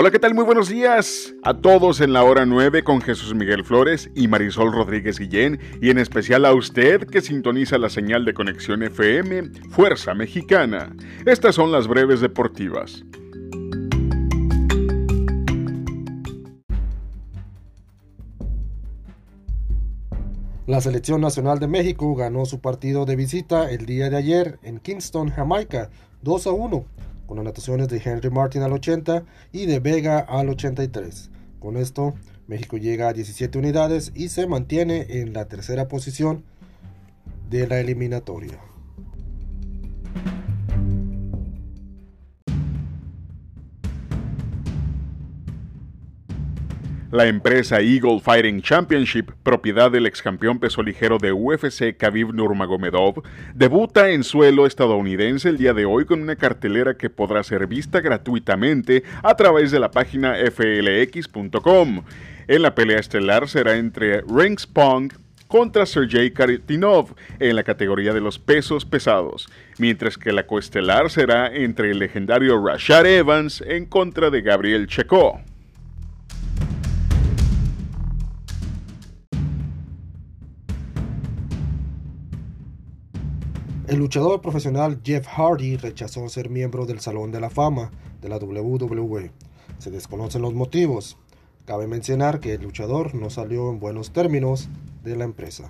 Hola, ¿qué tal? Muy buenos días a todos en la hora 9 con Jesús Miguel Flores y Marisol Rodríguez Guillén y en especial a usted que sintoniza la señal de conexión FM Fuerza Mexicana. Estas son las breves deportivas. La Selección Nacional de México ganó su partido de visita el día de ayer en Kingston, Jamaica, 2 a 1 con anotaciones de Henry Martin al 80 y de Vega al 83. Con esto, México llega a 17 unidades y se mantiene en la tercera posición de la eliminatoria. La empresa Eagle Fighting Championship, propiedad del ex campeón peso ligero de UFC Khabib Nurmagomedov, debuta en suelo estadounidense el día de hoy con una cartelera que podrá ser vista gratuitamente a través de la página flx.com. En la pelea estelar será entre Rings Pong contra Sergey Karitinov en la categoría de los pesos pesados, mientras que la coestelar será entre el legendario Rashad Evans en contra de Gabriel Checo. El luchador profesional Jeff Hardy rechazó ser miembro del Salón de la Fama de la WWE. Se desconocen los motivos. Cabe mencionar que el luchador no salió en buenos términos de la empresa.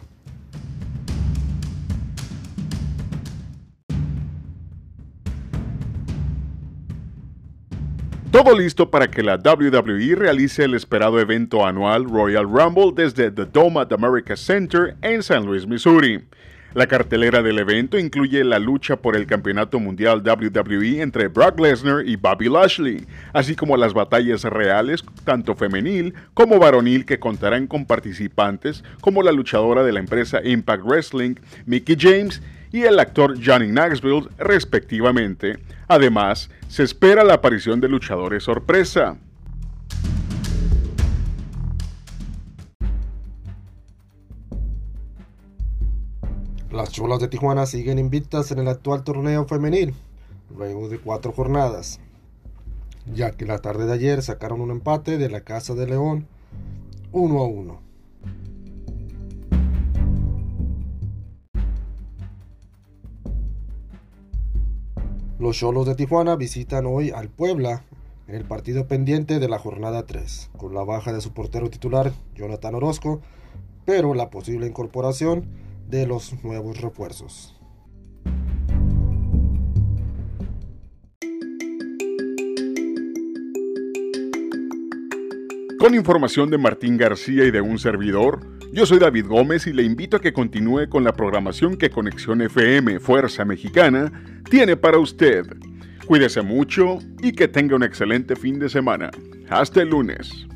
Todo listo para que la WWE realice el esperado evento anual Royal Rumble desde The Dome at America Center en San Luis, Missouri. La cartelera del evento incluye la lucha por el campeonato mundial WWE entre Brock Lesnar y Bobby Lashley, así como las batallas reales, tanto femenil como varonil, que contarán con participantes como la luchadora de la empresa Impact Wrestling, Mickey James, y el actor Johnny Knoxville, respectivamente. Además, se espera la aparición de luchadores sorpresa. Las Cholas de Tijuana siguen invictas en el actual torneo femenil, luego de cuatro jornadas, ya que la tarde de ayer sacaron un empate de la Casa de León 1 a 1. Los Cholos de Tijuana visitan hoy al Puebla en el partido pendiente de la jornada 3, con la baja de su portero titular Jonathan Orozco, pero la posible incorporación de los nuevos refuerzos. Con información de Martín García y de un servidor, yo soy David Gómez y le invito a que continúe con la programación que Conexión FM Fuerza Mexicana tiene para usted. Cuídese mucho y que tenga un excelente fin de semana. Hasta el lunes.